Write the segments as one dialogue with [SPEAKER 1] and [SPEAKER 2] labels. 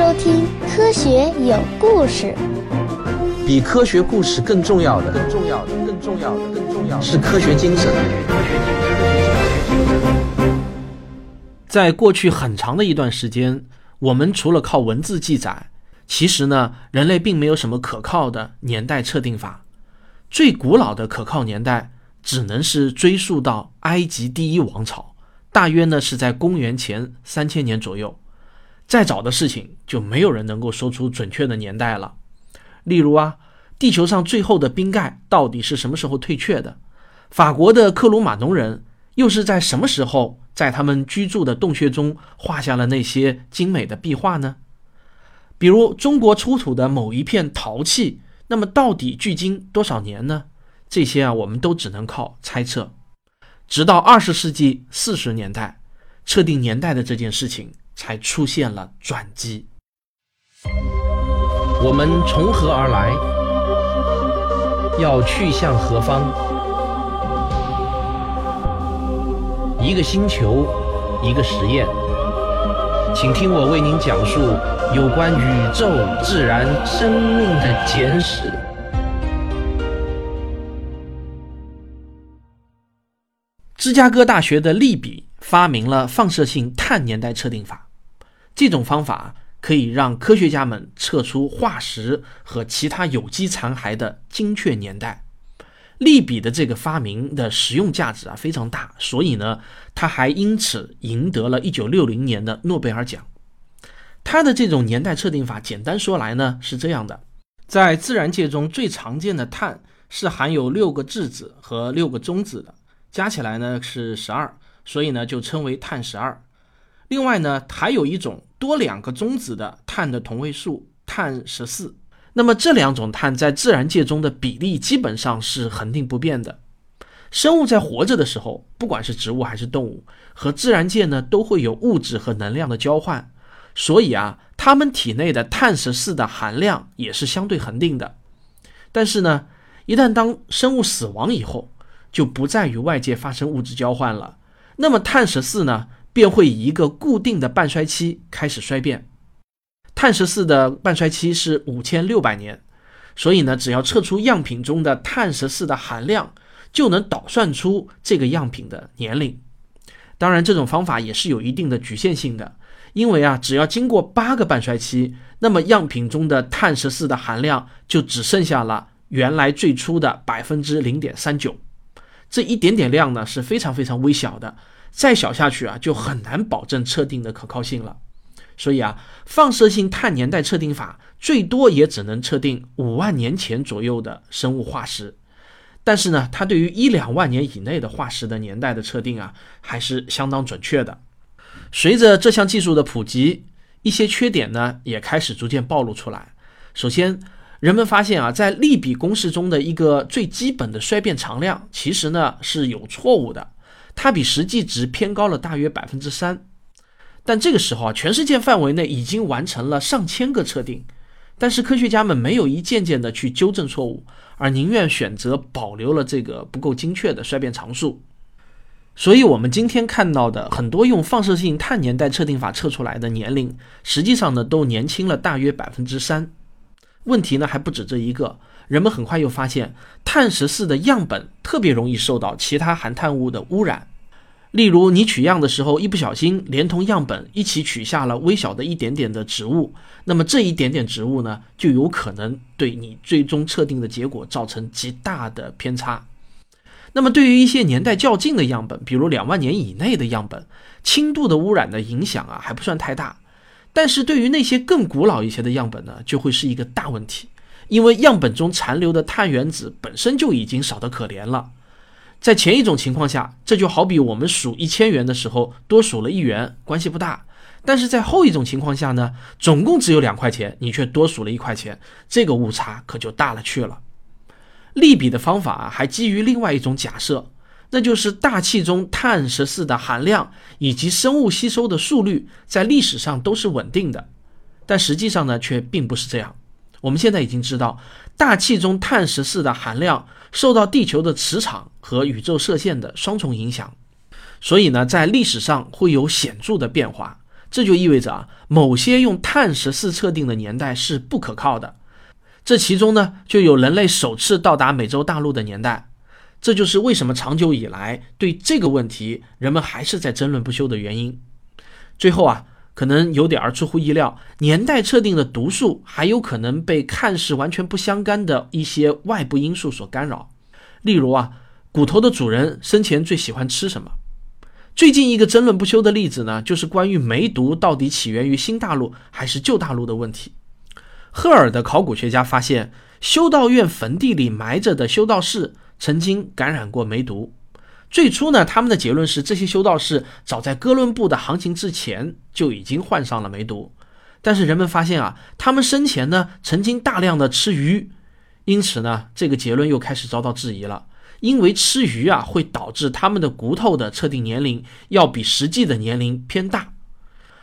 [SPEAKER 1] 收听《科学有故事》。
[SPEAKER 2] 比科学故事更重要的，更重要的，更重要的，更重要的是科学精神。
[SPEAKER 3] 在过去很长的一段时间，我们除了靠文字记载，其实呢，人类并没有什么可靠的年代测定法。最古老的可靠年代，只能是追溯到埃及第一王朝，大约呢是在公元前三千年左右。再早的事情，就没有人能够说出准确的年代了。例如啊，地球上最后的冰盖到底是什么时候退却的？法国的克鲁马农人又是在什么时候在他们居住的洞穴中画下了那些精美的壁画呢？比如中国出土的某一片陶器，那么到底距今多少年呢？这些啊，我们都只能靠猜测。直到二十世纪四十年代，测定年代的这件事情才出现了转机。
[SPEAKER 2] 我们从何而来？要去向何方？一个星球，一个实验，请听我为您讲述有关宇宙、自然、生命的简史。
[SPEAKER 3] 芝加哥大学的利比发明了放射性碳年代测定法，这种方法。可以让科学家们测出化石和其他有机残骸的精确年代。利比的这个发明的实用价值啊非常大，所以呢，他还因此赢得了一九六零年的诺贝尔奖。他的这种年代测定法，简单说来呢是这样的：在自然界中最常见的碳是含有六个质子和六个中子的，加起来呢是十二，所以呢就称为碳十二。另外呢，还有一种多两个中子的碳的同位素，碳十四。那么这两种碳在自然界中的比例基本上是恒定不变的。生物在活着的时候，不管是植物还是动物，和自然界呢都会有物质和能量的交换，所以啊，它们体内的碳十四的含量也是相对恒定的。但是呢，一旦当生物死亡以后，就不再与外界发生物质交换了，那么碳十四呢？便会以一个固定的半衰期开始衰变。碳十四的半衰期是五千六百年，所以呢，只要测出样品中的碳十四的含量，就能导算出这个样品的年龄。当然，这种方法也是有一定的局限性的，因为啊，只要经过八个半衰期，那么样品中的碳十四的含量就只剩下了原来最初的百分之零点三九。这一点点量呢，是非常非常微小的。再小下去啊，就很难保证测定的可靠性了。所以啊，放射性碳年代测定法最多也只能测定五万年前左右的生物化石。但是呢，它对于一两万年以内的化石的年代的测定啊，还是相当准确的。随着这项技术的普及，一些缺点呢也开始逐渐暴露出来。首先，人们发现啊，在利比公式中的一个最基本的衰变常量，其实呢是有错误的。它比实际值偏高了大约百分之三，但这个时候啊，全世界范围内已经完成了上千个测定，但是科学家们没有一件件的去纠正错误，而宁愿选择保留了这个不够精确的衰变常数。所以，我们今天看到的很多用放射性碳年代测定法测出来的年龄，实际上呢都年轻了大约百分之三。问题呢还不止这一个。人们很快又发现，碳十四的样本特别容易受到其他含碳物的污染。例如，你取样的时候一不小心连同样本一起取下了微小的一点点的植物，那么这一点点植物呢，就有可能对你最终测定的结果造成极大的偏差。那么，对于一些年代较近的样本，比如两万年以内的样本，轻度的污染的影响啊还不算太大。但是对于那些更古老一些的样本呢，就会是一个大问题。因为样本中残留的碳原子本身就已经少得可怜了，在前一种情况下，这就好比我们数一千元的时候多数了一元，关系不大；但是在后一种情况下呢，总共只有两块钱，你却多数了一块钱，这个误差可就大了去了。利比的方法啊还基于另外一种假设，那就是大气中碳十四的含量以及生物吸收的速率在历史上都是稳定的，但实际上呢，却并不是这样。我们现在已经知道，大气中碳十四的含量受到地球的磁场和宇宙射线的双重影响，所以呢，在历史上会有显著的变化。这就意味着啊，某些用碳十四测定的年代是不可靠的。这其中呢，就有人类首次到达美洲大陆的年代。这就是为什么长久以来对这个问题人们还是在争论不休的原因。最后啊，可能有点儿出乎意料，年代测定的读数还有可能被看似完全不相干的一些外部因素所干扰。例如啊，骨头的主人生前最喜欢吃什么？最近一个争论不休的例子呢，就是关于梅毒到底起源于新大陆还是旧大陆的问题。赫尔的考古学家发现，修道院坟地里埋着的修道士。曾经感染过梅毒。最初呢，他们的结论是这些修道士早在哥伦布的航行之前就已经患上了梅毒。但是人们发现啊，他们生前呢曾经大量的吃鱼，因此呢，这个结论又开始遭到质疑了。因为吃鱼啊会导致他们的骨头的测定年龄要比实际的年龄偏大。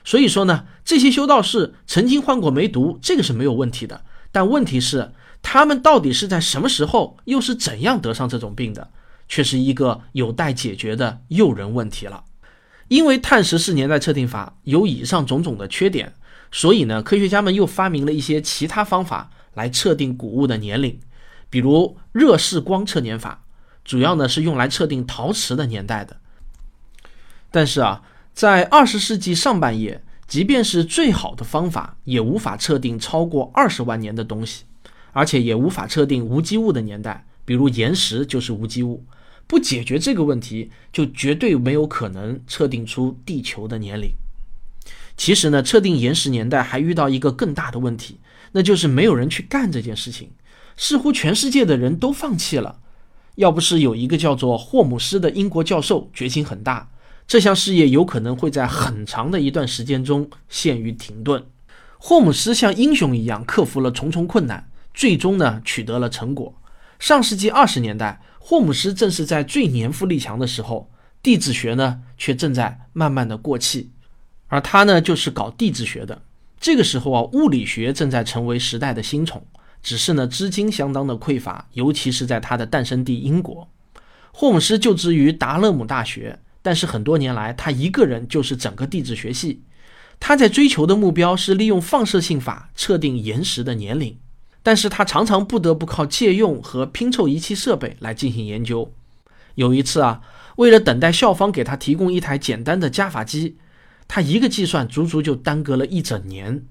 [SPEAKER 3] 所以说呢，这些修道士曾经患过梅毒，这个是没有问题的。但问题是。他们到底是在什么时候，又是怎样得上这种病的，却是一个有待解决的诱人问题了。因为碳十四年代测定法有以上种种的缺点，所以呢，科学家们又发明了一些其他方法来测定谷物的年龄，比如热释光测年法，主要呢是用来测定陶瓷的年代的。但是啊，在二十世纪上半叶，即便是最好的方法，也无法测定超过二十万年的东西。而且也无法测定无机物的年代，比如岩石就是无机物。不解决这个问题，就绝对没有可能测定出地球的年龄。其实呢，测定岩石年代还遇到一个更大的问题，那就是没有人去干这件事情。似乎全世界的人都放弃了。要不是有一个叫做霍姆斯的英国教授决心很大，这项事业有可能会在很长的一段时间中陷于停顿。霍姆斯像英雄一样克服了重重困难。最终呢，取得了成果。上世纪二十年代，霍姆斯正是在最年富力强的时候，地质学呢却正在慢慢的过气，而他呢就是搞地质学的。这个时候啊，物理学正在成为时代的新宠，只是呢资金相当的匮乏，尤其是在他的诞生地英国。霍姆斯就职于达勒姆大学，但是很多年来，他一个人就是整个地质学系。他在追求的目标是利用放射性法测定岩石的年龄。但是他常常不得不靠借用和拼凑仪器设备来进行研究。有一次啊，为了等待校方给他提供一台简单的加法机，他一个计算足足就耽搁了一整年。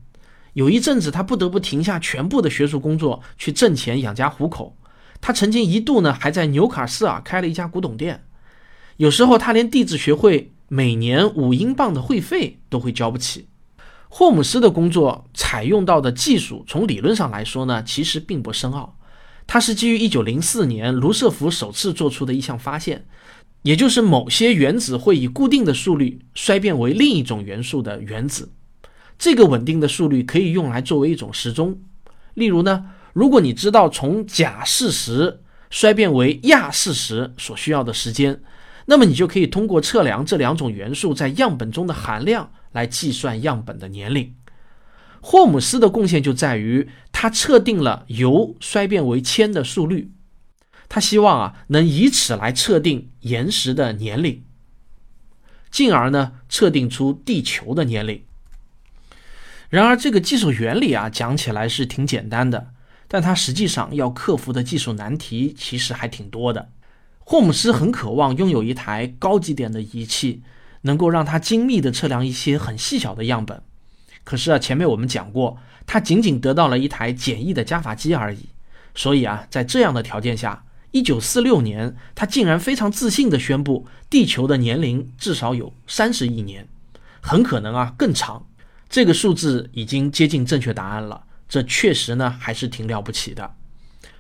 [SPEAKER 3] 有一阵子，他不得不停下全部的学术工作去挣钱养家糊口。他曾经一度呢，还在纽卡斯尔开了一家古董店。有时候，他连地质学会每年五英镑的会费都会交不起。霍姆斯的工作采用到的技术，从理论上来说呢，其实并不深奥。它是基于1904年卢瑟福首次做出的一项发现，也就是某些原子会以固定的速率衰变为另一种元素的原子。这个稳定的速率可以用来作为一种时钟。例如呢，如果你知道从假事实衰变为亚事实所需要的时间，那么你就可以通过测量这两种元素在样本中的含量。来计算样本的年龄，霍姆斯的贡献就在于他测定了铀衰变为铅的速率，他希望啊能以此来测定岩石的年龄，进而呢测定出地球的年龄。然而这个技术原理啊讲起来是挺简单的，但它实际上要克服的技术难题其实还挺多的。霍姆斯很渴望拥有一台高级点的仪器。能够让他精密地测量一些很细小的样本，可是啊，前面我们讲过，他仅仅得到了一台简易的加法机而已。所以啊，在这样的条件下，一九四六年，他竟然非常自信地宣布，地球的年龄至少有三十亿年，很可能啊更长。这个数字已经接近正确答案了，这确实呢还是挺了不起的。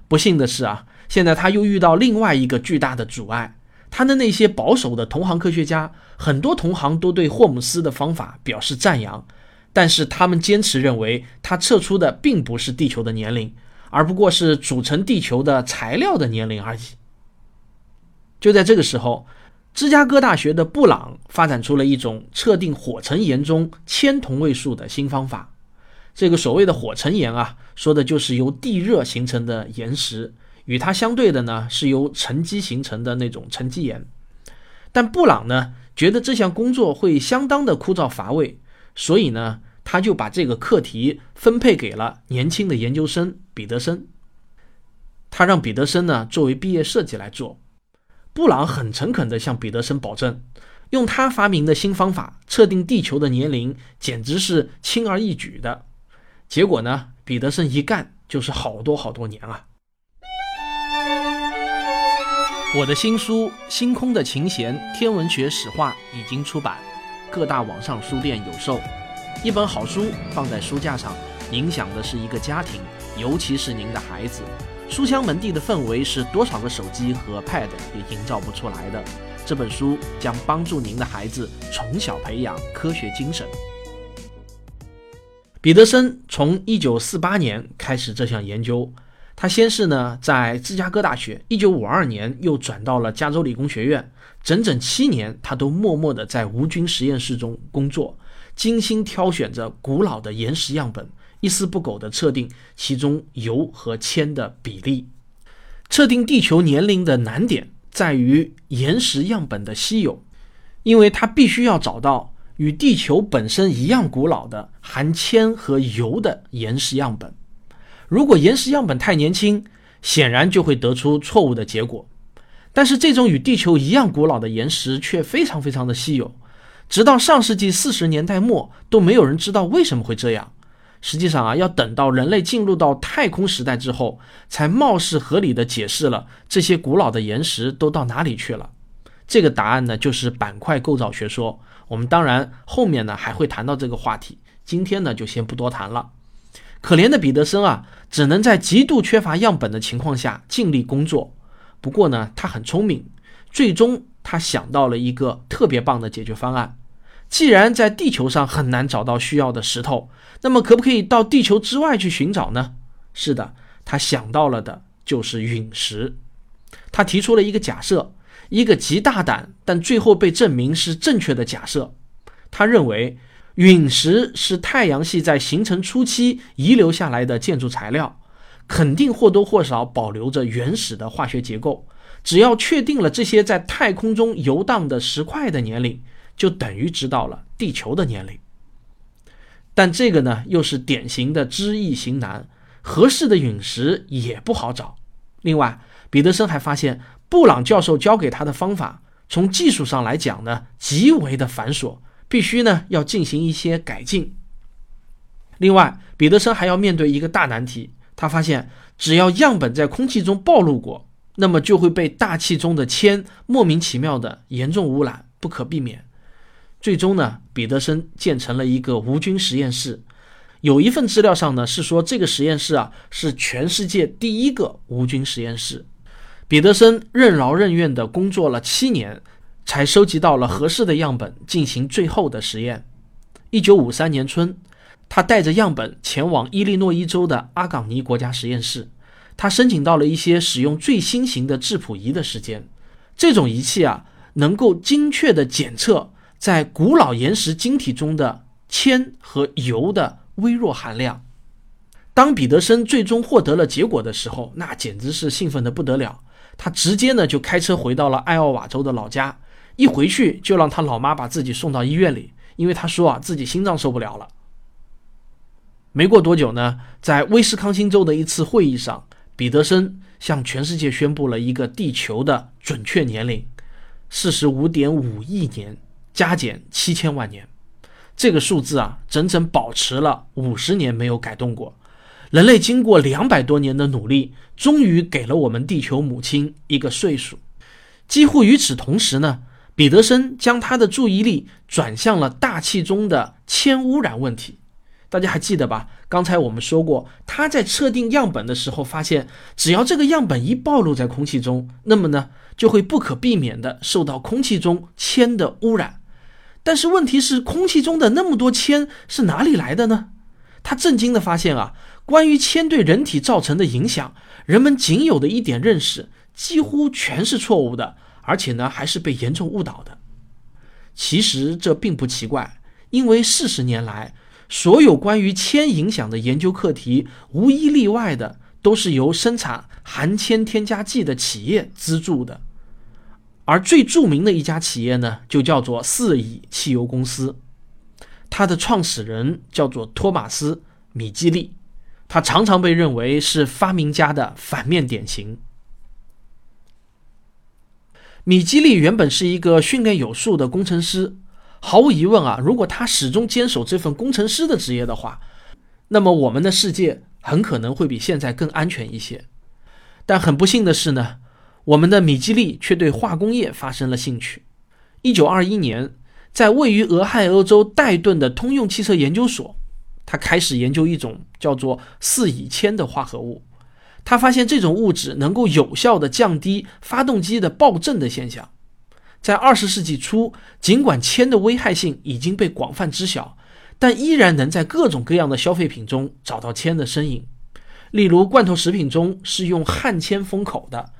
[SPEAKER 3] 不幸的是啊，现在他又遇到另外一个巨大的阻碍。他的那些保守的同行科学家，很多同行都对霍姆斯的方法表示赞扬，但是他们坚持认为他测出的并不是地球的年龄，而不过是组成地球的材料的年龄而已。就在这个时候，芝加哥大学的布朗发展出了一种测定火成岩中铅同位素的新方法。这个所谓的火成岩啊，说的就是由地热形成的岩石。与它相对的呢，是由沉积形成的那种沉积岩。但布朗呢，觉得这项工作会相当的枯燥乏味，所以呢，他就把这个课题分配给了年轻的研究生彼得森。他让彼得森呢作为毕业设计来做。布朗很诚恳地向彼得森保证，用他发明的新方法测定地球的年龄，简直是轻而易举的。结果呢，彼得森一干就是好多好多年啊。我的新书《星空的琴弦：天文学史话》已经出版，各大网上书店有售。一本好书放在书架上，影响的是一个家庭，尤其是您的孩子。书香门第的氛围是多少个手机和 Pad 也营造不出来的。这本书将帮助您的孩子从小培养科学精神。彼得森从1948年开始这项研究。他先是呢在芝加哥大学，一九五二年又转到了加州理工学院，整整七年，他都默默地在无菌实验室中工作，精心挑选着古老的岩石样本，一丝不苟地测定其中铀和铅的比例。测定地球年龄的难点在于岩石样本的稀有，因为他必须要找到与地球本身一样古老的含铅和铀的岩石样本。如果岩石样本太年轻，显然就会得出错误的结果。但是这种与地球一样古老的岩石却非常非常的稀有，直到上世纪四十年代末都没有人知道为什么会这样。实际上啊，要等到人类进入到太空时代之后，才貌似合理的解释了这些古老的岩石都到哪里去了。这个答案呢，就是板块构造学说。我们当然后面呢还会谈到这个话题，今天呢就先不多谈了。可怜的彼得森啊，只能在极度缺乏样本的情况下尽力工作。不过呢，他很聪明，最终他想到了一个特别棒的解决方案。既然在地球上很难找到需要的石头，那么可不可以到地球之外去寻找呢？是的，他想到了的就是陨石。他提出了一个假设，一个极大胆但最后被证明是正确的假设。他认为。陨石是太阳系在形成初期遗留下来的建筑材料，肯定或多或少保留着原始的化学结构。只要确定了这些在太空中游荡的石块的年龄，就等于知道了地球的年龄。但这个呢，又是典型的知易行难，合适的陨石也不好找。另外，彼得森还发现，布朗教授教给他的方法，从技术上来讲呢，极为的繁琐。必须呢要进行一些改进。另外，彼得森还要面对一个大难题。他发现，只要样本在空气中暴露过，那么就会被大气中的铅莫名其妙的严重污染，不可避免。最终呢，彼得森建成了一个无菌实验室。有一份资料上呢是说，这个实验室啊是全世界第一个无菌实验室。彼得森任劳任怨地工作了七年。才收集到了合适的样本，进行最后的实验。一九五三年春，他带着样本前往伊利诺伊州的阿冈尼国家实验室。他申请到了一些使用最新型的质谱仪的时间。这种仪器啊，能够精确地检测在古老岩石晶体中的铅和铀的微弱含量。当彼得森最终获得了结果的时候，那简直是兴奋得不得了。他直接呢就开车回到了艾奥瓦州的老家。一回去就让他老妈把自己送到医院里，因为他说啊自己心脏受不了了。没过多久呢，在威斯康星州的一次会议上，彼得森向全世界宣布了一个地球的准确年龄：四十五点五亿年加减七千万年。这个数字啊，整整保持了五十年没有改动过。人类经过两百多年的努力，终于给了我们地球母亲一个岁数。几乎与此同时呢。彼得森将他的注意力转向了大气中的铅污染问题。大家还记得吧？刚才我们说过，他在测定样本的时候发现，只要这个样本一暴露在空气中，那么呢，就会不可避免地受到空气中铅的污染。但是问题是，空气中的那么多铅是哪里来的呢？他震惊地发现啊，关于铅对人体造成的影响，人们仅有的一点认识几乎全是错误的。而且呢，还是被严重误导的。其实这并不奇怪，因为四十年来，所有关于铅影响的研究课题，无一例外的都是由生产含铅添加剂的企业资助的。而最著名的一家企业呢，就叫做四乙汽油公司。它的创始人叫做托马斯·米基利，他常常被认为是发明家的反面典型。米基利原本是一个训练有素的工程师，毫无疑问啊，如果他始终坚守这份工程师的职业的话，那么我们的世界很可能会比现在更安全一些。但很不幸的是呢，我们的米基利却对化工业发生了兴趣。一九二一年。在位于俄亥俄州戴顿的通用汽车研究所，他开始研究一种叫做四乙铅的化合物。他发现这种物质能够有效地降低发动机的爆震的现象。在二十世纪初，尽管铅的危害性已经被广泛知晓，但依然能在各种各样的消费品中找到铅的身影。例如，罐头食品中是用焊铅封口的，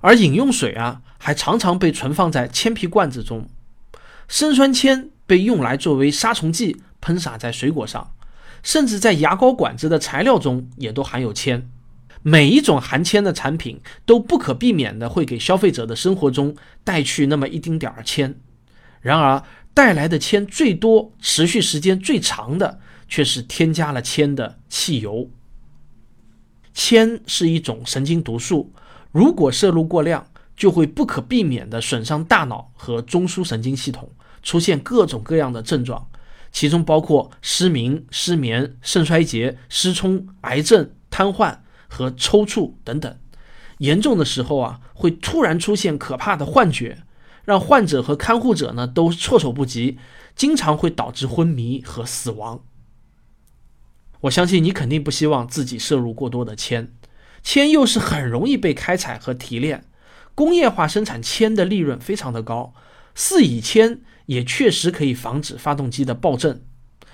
[SPEAKER 3] 而饮用水啊，还常常被存放在铅皮罐子中。砷酸铅被用来作为杀虫剂喷洒在水果上，甚至在牙膏管子的材料中也都含有铅。每一种含铅的产品都不可避免的会给消费者的生活中带去那么一丁点儿铅。然而，带来的铅最多、持续时间最长的却是添加了铅的汽油。铅是一种神经毒素，如果摄入过量，就会不可避免地损伤大脑和中枢神经系统。出现各种各样的症状，其中包括失明、失眠、肾衰竭、失聪、癌症、瘫痪和抽搐等等。严重的时候啊，会突然出现可怕的幻觉，让患者和看护者呢都措手不及，经常会导致昏迷和死亡。我相信你肯定不希望自己摄入过多的铅，铅又是很容易被开采和提炼，工业化生产铅的利润非常的高，四乙铅。也确实可以防止发动机的爆震，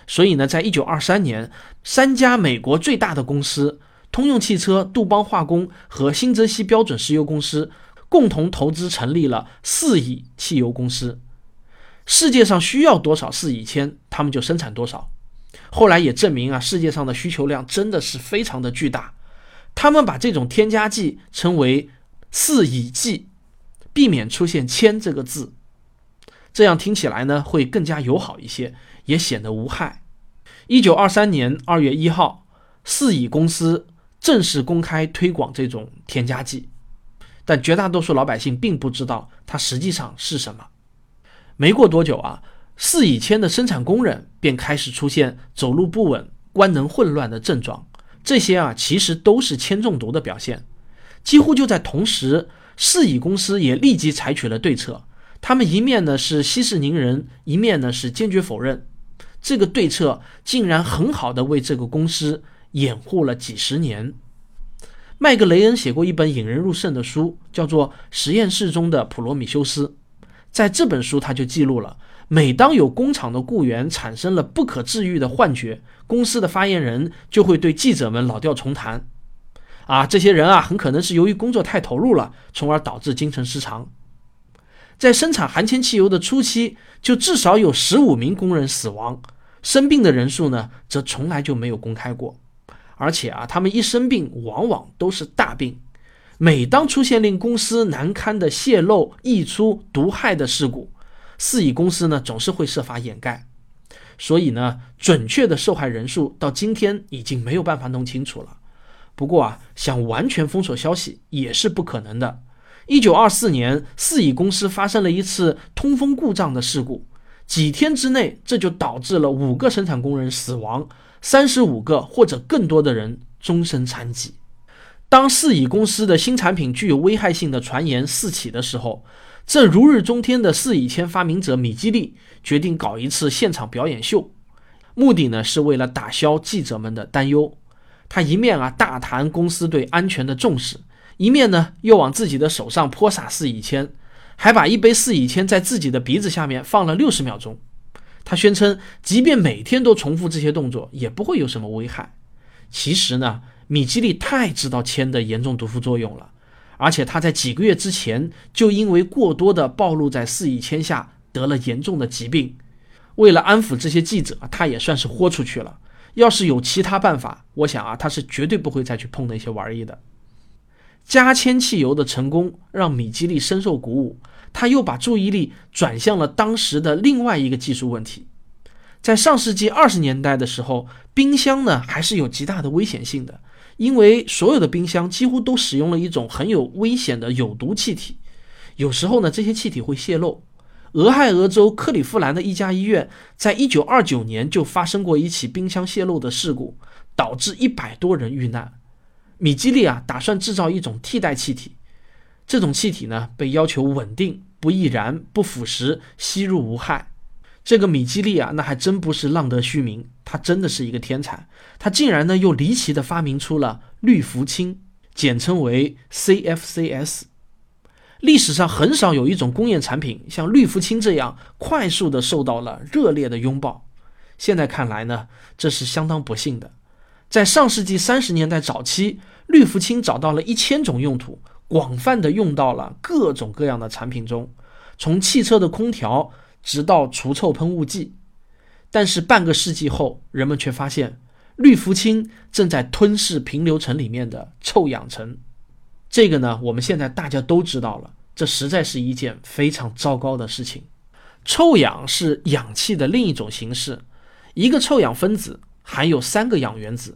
[SPEAKER 3] 所以呢，在一九二三年，三家美国最大的公司——通用汽车、杜邦化工和新泽西标准石油公司——共同投资成立了四乙汽油公司。世界上需要多少四乙铅，他们就生产多少。后来也证明啊，世界上的需求量真的是非常的巨大。他们把这种添加剂称为四乙剂，避免出现铅这个字。这样听起来呢，会更加友好一些，也显得无害。一九二三年二月一号，四乙公司正式公开推广这种添加剂，但绝大多数老百姓并不知道它实际上是什么。没过多久啊，四乙铅的生产工人便开始出现走路不稳、官能混乱的症状，这些啊其实都是铅中毒的表现。几乎就在同时，四乙公司也立即采取了对策。他们一面呢是息事宁人，一面呢是坚决否认。这个对策竟然很好的为这个公司掩护了几十年。麦格雷恩写过一本引人入胜的书，叫做《实验室中的普罗米修斯》。在这本书，他就记录了：每当有工厂的雇员产生了不可治愈的幻觉，公司的发言人就会对记者们老调重弹。啊，这些人啊，很可能是由于工作太投入了，从而导致精神失常。在生产含铅汽油的初期，就至少有十五名工人死亡，生病的人数呢，则从来就没有公开过。而且啊，他们一生病，往往都是大病。每当出现令公司难堪的泄漏、溢出、毒害的事故，四乙公司呢，总是会设法掩盖。所以呢，准确的受害人数到今天已经没有办法弄清楚了。不过啊，想完全封锁消息也是不可能的。一九二四年，四乙公司发生了一次通风故障的事故，几天之内，这就导致了五个生产工人死亡，三十五个或者更多的人终身残疾。当四乙公司的新产品具有危害性的传言四起的时候，这如日中天的四乙铅发明者米基利决定搞一次现场表演秀，目的呢是为了打消记者们的担忧。他一面啊大谈公司对安全的重视。一面呢，又往自己的手上泼洒四乙铅，还把一杯四乙铅在自己的鼻子下面放了六十秒钟。他宣称，即便每天都重复这些动作，也不会有什么危害。其实呢，米基利太知道铅的严重毒副作用了，而且他在几个月之前就因为过多的暴露在四乙铅下得了严重的疾病。为了安抚这些记者，他也算是豁出去了。要是有其他办法，我想啊，他是绝对不会再去碰那些玩意的。加铅汽油的成功让米基利深受鼓舞，他又把注意力转向了当时的另外一个技术问题。在上世纪二十年代的时候，冰箱呢还是有极大的危险性的，因为所有的冰箱几乎都使用了一种很有危险的有毒气体。有时候呢，这些气体会泄漏。俄亥俄州克利夫兰的一家医院在一九二九年就发生过一起冰箱泄漏的事故，导致一百多人遇难。米基利啊打算制造一种替代气体，这种气体呢被要求稳定、不易燃、不腐蚀、吸入无害。这个米基利啊，那还真不是浪得虚名，他真的是一个天才。他竟然呢又离奇的发明出了氯氟氢，简称为 CFCs。历史上很少有一种工业产品像氯氟氢这样快速的受到了热烈的拥抱。现在看来呢，这是相当不幸的。在上世纪三十年代早期，氯氟氢找到了一千种用途，广泛的用到了各种各样的产品中，从汽车的空调直到除臭喷雾剂。但是半个世纪后，人们却发现氯氟氢正在吞噬平流层里面的臭氧层。这个呢，我们现在大家都知道了，这实在是一件非常糟糕的事情。臭氧是氧气的另一种形式，一个臭氧分子含有三个氧原子，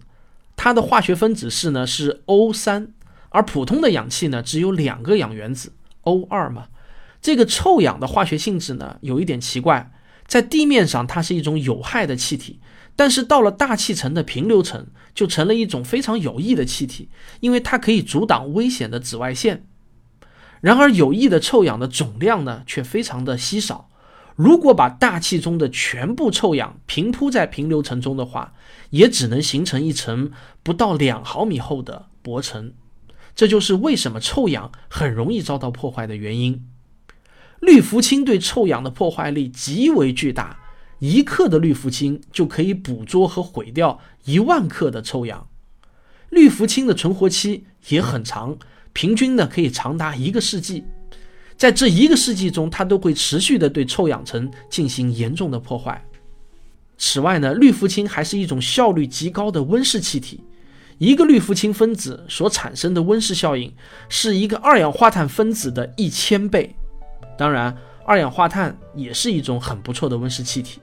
[SPEAKER 3] 它的化学分子式呢是 O 三，而普通的氧气呢只有两个氧原子 O 二嘛。这个臭氧的化学性质呢有一点奇怪，在地面上它是一种有害的气体。但是到了大气层的平流层，就成了一种非常有益的气体，因为它可以阻挡危险的紫外线。然而，有益的臭氧的总量呢，却非常的稀少。如果把大气中的全部臭氧平铺在平流层中的话，也只能形成一层不到两毫米厚的薄层。这就是为什么臭氧很容易遭到破坏的原因。氯氟氢对臭氧的破坏力极为巨大。一克的氯氟氢就可以捕捉和毁掉一万克的臭氧，氯氟氢的存活期也很长，平均呢可以长达一个世纪。在这一个世纪中，它都会持续的对臭氧层进行严重的破坏。此外呢，氯氟氢还是一种效率极高的温室气体，一个氯氟氢分子所产生的温室效应是一个二氧化碳分子的一千倍。当然，二氧化碳也是一种很不错的温室气体。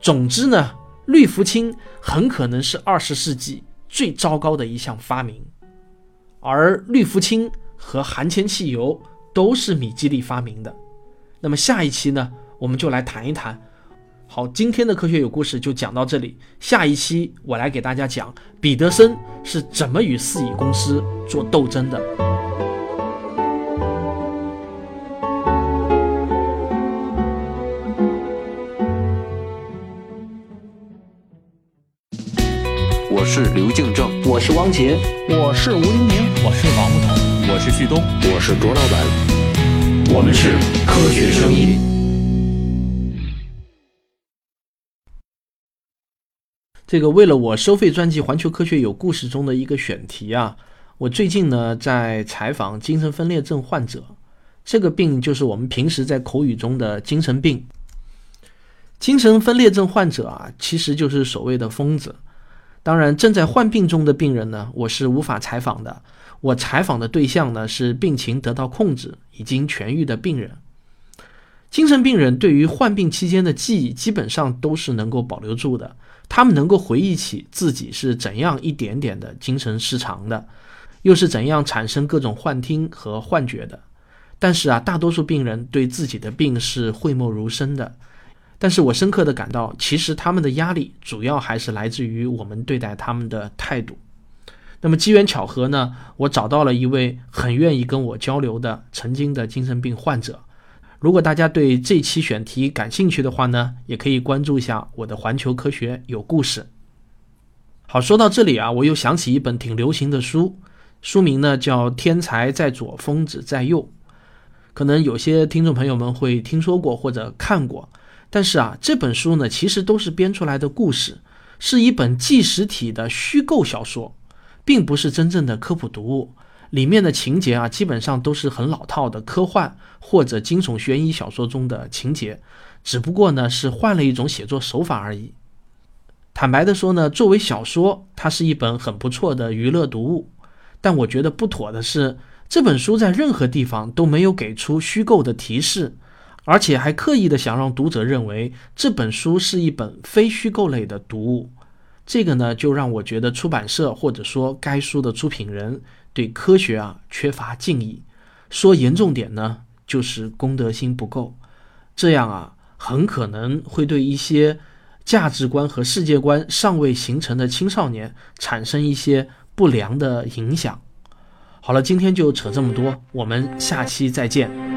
[SPEAKER 3] 总之呢，氯氟氢很可能是二十世纪最糟糕的一项发明，而氯氟氢和含铅汽油都是米基利发明的。那么下一期呢，我们就来谈一谈。好，今天的科学有故事就讲到这里，下一期我来给大家讲彼得森是怎么与四乙公司做斗争的。
[SPEAKER 4] 我是刘敬正，
[SPEAKER 2] 我是汪杰，
[SPEAKER 5] 我是吴黎明，
[SPEAKER 6] 我是王木头，
[SPEAKER 7] 我是旭东，
[SPEAKER 8] 我是卓老板，
[SPEAKER 9] 我们是科学声音。
[SPEAKER 3] 这个为了我收费专辑《环球科学有故事》中的一个选题啊，我最近呢在采访精神分裂症患者，这个病就是我们平时在口语中的精神病。精神分裂症患者啊，其实就是所谓的疯子。当然，正在患病中的病人呢，我是无法采访的。我采访的对象呢是病情得到控制、已经痊愈的病人。精神病人对于患病期间的记忆基本上都是能够保留住的，他们能够回忆起自己是怎样一点点的精神失常的，又是怎样产生各种幻听和幻觉的。但是啊，大多数病人对自己的病是讳莫如深的。但是我深刻的感到，其实他们的压力主要还是来自于我们对待他们的态度。那么机缘巧合呢，我找到了一位很愿意跟我交流的曾经的精神病患者。如果大家对这期选题感兴趣的话呢，也可以关注一下我的环球科学有故事。好，说到这里啊，我又想起一本挺流行的书，书名呢叫《天才在左，疯子在右》，可能有些听众朋友们会听说过或者看过。但是啊，这本书呢，其实都是编出来的故事，是一本纪实体的虚构小说，并不是真正的科普读物。里面的情节啊，基本上都是很老套的科幻或者惊悚悬疑小说中的情节，只不过呢，是换了一种写作手法而已。坦白的说呢，作为小说，它是一本很不错的娱乐读物。但我觉得不妥的是，这本书在任何地方都没有给出虚构的提示。而且还刻意的想让读者认为这本书是一本非虚构类的读物。这个呢，就让我觉得出版社或者说该书的出品人对科学啊缺乏敬意。说严重点呢，就是公德心不够。这样啊，很可能会对一些价值观和世界观尚未形成的青少年产生一些不良的影响。好了，今天就扯这么多，我们下期再见。